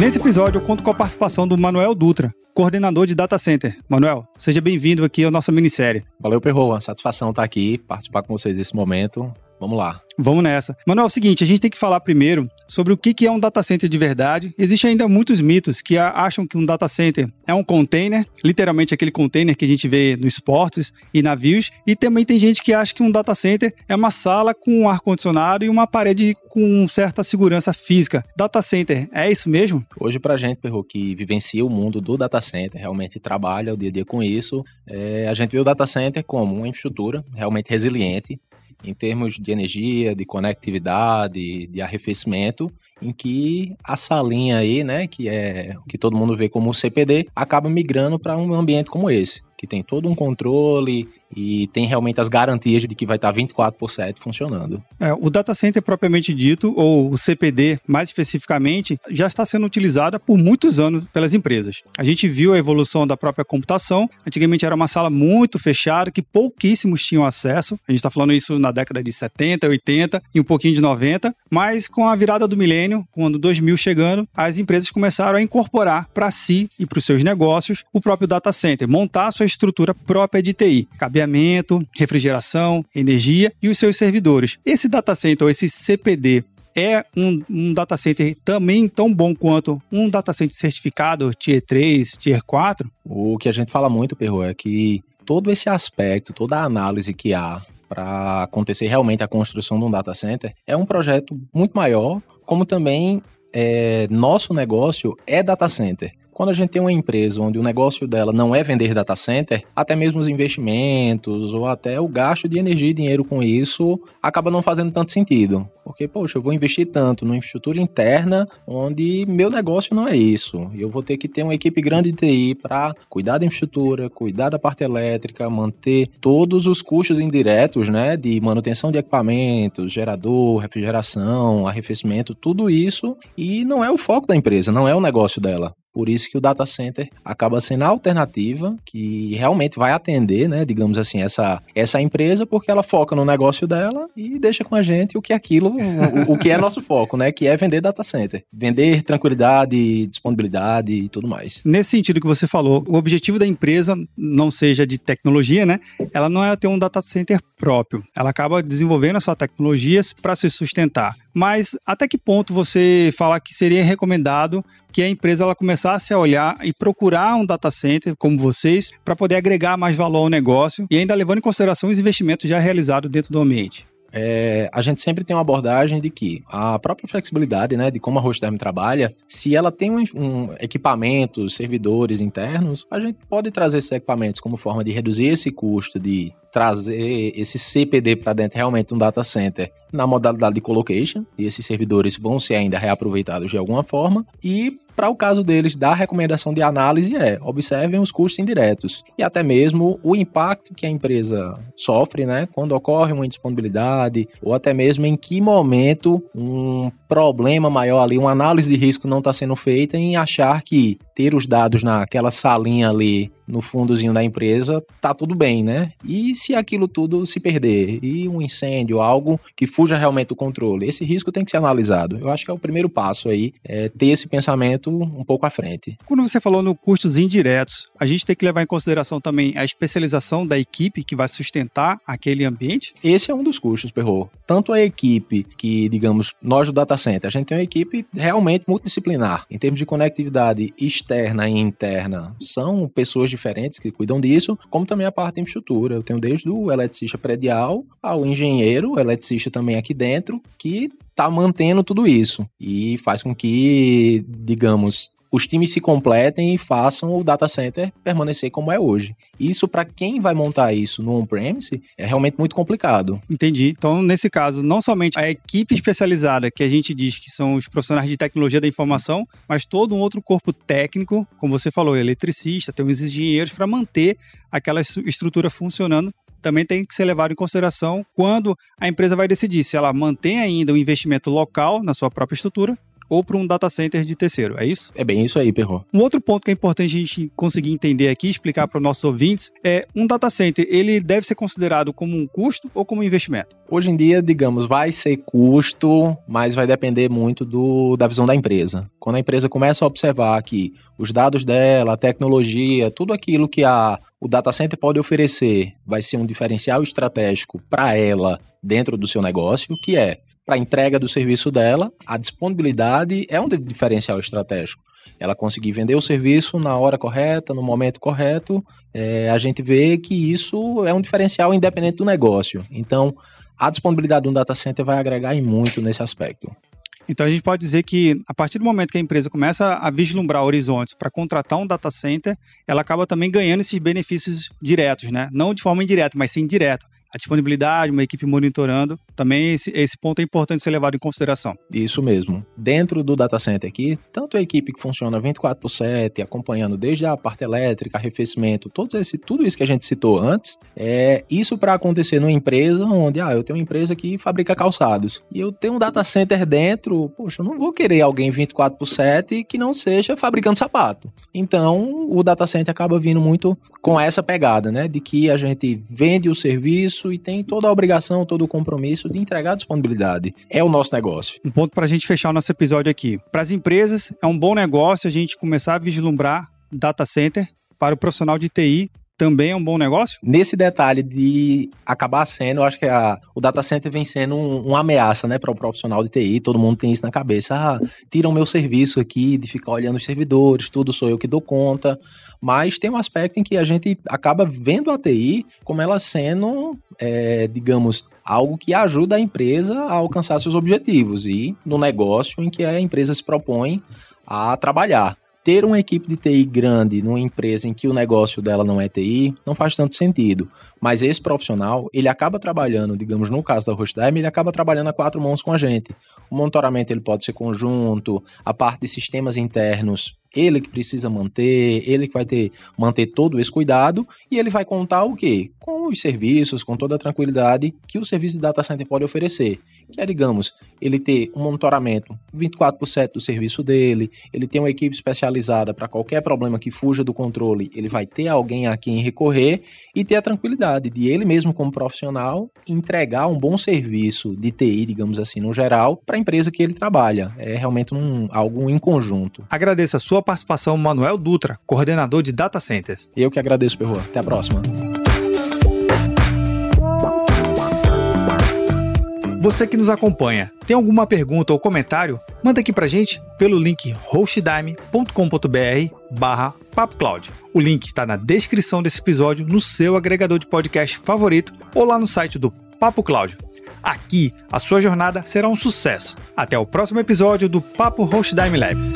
Nesse episódio, eu conto com a participação do Manuel Dutra, coordenador de Data Center. Manuel, seja bem-vindo aqui à nossa minissérie. Valeu, Perroa. Satisfação estar aqui, participar com vocês nesse momento. Vamos lá. Vamos nessa. Manuel, é o seguinte, a gente tem que falar primeiro sobre o que é um data center de verdade. Existem ainda muitos mitos que acham que um data center é um container, literalmente aquele container que a gente vê nos portos e navios, e também tem gente que acha que um data center é uma sala com um ar-condicionado e uma parede com certa segurança física. Data center, é isso mesmo? Hoje, pra gente, Perro, que vivencia o mundo do data center, realmente trabalha o dia a dia com isso, é, a gente vê o data center como uma infraestrutura realmente resiliente, em termos de energia, de conectividade, de arrefecimento, em que a salinha aí, né, que é o que todo mundo vê como o CPD, acaba migrando para um ambiente como esse que tem todo um controle e tem realmente as garantias de que vai estar 24 por 7 funcionando. É, o data center propriamente dito, ou o CPD mais especificamente, já está sendo utilizado por muitos anos pelas empresas. A gente viu a evolução da própria computação. Antigamente era uma sala muito fechada que pouquíssimos tinham acesso. A gente está falando isso na década de 70, 80 e um pouquinho de 90. Mas com a virada do milênio, quando 2000 chegando, as empresas começaram a incorporar para si e para os seus negócios o próprio data center, montar suas estrutura própria de TI, cabeamento, refrigeração, energia e os seus servidores. Esse data center, ou esse CPD, é um, um data center também tão bom quanto um data center certificado Tier 3, Tier 4? O que a gente fala muito, Perro, é que todo esse aspecto, toda a análise que há para acontecer realmente a construção de um data center é um projeto muito maior, como também é, nosso negócio é data center. Quando a gente tem uma empresa onde o negócio dela não é vender data center, até mesmo os investimentos ou até o gasto de energia e dinheiro com isso acaba não fazendo tanto sentido. Porque, poxa, eu vou investir tanto numa infraestrutura interna onde meu negócio não é isso. Eu vou ter que ter uma equipe grande de TI para cuidar da infraestrutura, cuidar da parte elétrica, manter todos os custos indiretos, né, de manutenção de equipamentos, gerador, refrigeração, arrefecimento, tudo isso. E não é o foco da empresa, não é o negócio dela. Por isso que o data center acaba sendo a alternativa que realmente vai atender, né, digamos assim, essa, essa empresa, porque ela foca no negócio dela e deixa com a gente o que é aquilo, o, o que é nosso foco, né, que é vender data center. Vender tranquilidade, disponibilidade e tudo mais. Nesse sentido que você falou, o objetivo da empresa não seja de tecnologia, né? Ela não é ter um data center próprio. Ela acaba desenvolvendo as suas tecnologias para se sustentar. Mas até que ponto você fala que seria recomendado que a empresa ela começasse a olhar e procurar um data center como vocês para poder agregar mais valor ao negócio e ainda levando em consideração os investimentos já realizados dentro do ambiente? É, a gente sempre tem uma abordagem de que a própria flexibilidade, né, de como a Hostderm trabalha, se ela tem um, um equipamentos, servidores internos, a gente pode trazer esses equipamentos como forma de reduzir esse custo de trazer esse CPD para dentro realmente um data center na modalidade de colocation, e esses servidores vão ser ainda reaproveitados de alguma forma, e para o caso deles, da recomendação de análise é observem os custos indiretos. E até mesmo o impacto que a empresa sofre, né, quando ocorre uma indisponibilidade ou até mesmo em que momento um problema maior ali, uma análise de risco não está sendo feita em achar que ter os dados naquela salinha ali no fundozinho da empresa, tá tudo bem, né? E se aquilo tudo se perder e um incêndio, algo que fuja realmente do controle, esse risco tem que ser analisado. Eu acho que é o primeiro passo aí, é ter esse pensamento um pouco à frente. Quando você falou no custos indiretos, a gente tem que levar em consideração também a especialização da equipe que vai sustentar aquele ambiente? Esse é um dos custos, Perro. Tanto a equipe que, digamos, nós do data a gente tem uma equipe realmente multidisciplinar em termos de conectividade externa e interna. São pessoas diferentes que cuidam disso, como também a parte de infraestrutura. Eu tenho desde o eletricista predial ao engenheiro, eletricista também aqui dentro, que está mantendo tudo isso e faz com que, digamos, os times se completem e façam o data center permanecer como é hoje. Isso, para quem vai montar isso no on-premise, é realmente muito complicado. Entendi. Então, nesse caso, não somente a equipe especializada, que a gente diz que são os profissionais de tecnologia da informação, mas todo um outro corpo técnico, como você falou, eletricista, tem uns engenheiros para manter aquela estrutura funcionando também tem que ser levado em consideração quando a empresa vai decidir se ela mantém ainda o investimento local na sua própria estrutura ou para um data center de terceiro, é isso? É bem isso aí, Perro. Um outro ponto que é importante a gente conseguir entender aqui, explicar para os nossos ouvintes, é um data center, ele deve ser considerado como um custo ou como um investimento? Hoje em dia, digamos, vai ser custo, mas vai depender muito do, da visão da empresa. Quando a empresa começa a observar que os dados dela, a tecnologia, tudo aquilo que a, o data center pode oferecer vai ser um diferencial estratégico para ela dentro do seu negócio, que é para a entrega do serviço dela, a disponibilidade é um diferencial estratégico. Ela conseguir vender o serviço na hora correta, no momento correto, é, a gente vê que isso é um diferencial independente do negócio. Então, a disponibilidade de um data center vai agregar em muito nesse aspecto. Então a gente pode dizer que a partir do momento que a empresa começa a vislumbrar horizontes para contratar um data center, ela acaba também ganhando esses benefícios diretos, né? Não de forma indireta, mas sim direta a disponibilidade, uma equipe monitorando, também esse, esse ponto é importante ser levado em consideração. Isso mesmo. Dentro do data center aqui, tanto a equipe que funciona 24 por 7, acompanhando desde a parte elétrica, arrefecimento, todo esse, tudo isso que a gente citou antes, é isso para acontecer numa empresa onde, ah, eu tenho uma empresa que fabrica calçados e eu tenho um data center dentro, poxa, eu não vou querer alguém 24 por 7 que não seja fabricando sapato. Então, o data center acaba vindo muito com essa pegada, né, de que a gente vende o serviço e tem toda a obrigação, todo o compromisso de entregar disponibilidade. É o nosso negócio. Um ponto para a gente fechar o nosso episódio aqui. Para as empresas, é um bom negócio a gente começar a vislumbrar data center. Para o profissional de TI, também é um bom negócio? Nesse detalhe de acabar sendo, eu acho que a, o data center vem sendo um, uma ameaça, né, para o profissional de TI. Todo mundo tem isso na cabeça. Ah, tiram meu serviço aqui de ficar olhando os servidores, tudo sou eu que dou conta. Mas tem um aspecto em que a gente acaba vendo a TI como ela sendo, é, digamos, algo que ajuda a empresa a alcançar seus objetivos e no negócio em que a empresa se propõe a trabalhar ter uma equipe de TI grande numa empresa em que o negócio dela não é TI não faz tanto sentido. Mas esse profissional, ele acaba trabalhando, digamos, no caso da Rochdime, ele acaba trabalhando a quatro mãos com a gente. O monitoramento ele pode ser conjunto, a parte de sistemas internos ele que precisa manter, ele que vai ter manter todo esse cuidado e ele vai contar o quê? Com os serviços, com toda a tranquilidade que o serviço de data center pode oferecer. Que é, digamos, ele ter um monitoramento 24 por 7 do serviço dele, ele tem uma equipe especializada para qualquer problema que fuja do controle, ele vai ter alguém a quem recorrer e ter a tranquilidade de ele mesmo como profissional entregar um bom serviço de TI, digamos assim, no geral, para a empresa que ele trabalha. É realmente um, algo em conjunto. Agradeço a sua sua participação, Manuel Dutra, coordenador de Data Centers. Eu que agradeço, Perro. Até a próxima. Você que nos acompanha, tem alguma pergunta ou comentário? Manda aqui pra gente pelo link hostdime.com.br barra PapoCloud. O link está na descrição desse episódio, no seu agregador de podcast favorito ou lá no site do Papo Cloud. Aqui, a sua jornada será um sucesso. Até o próximo episódio do Papo Hostdime Labs.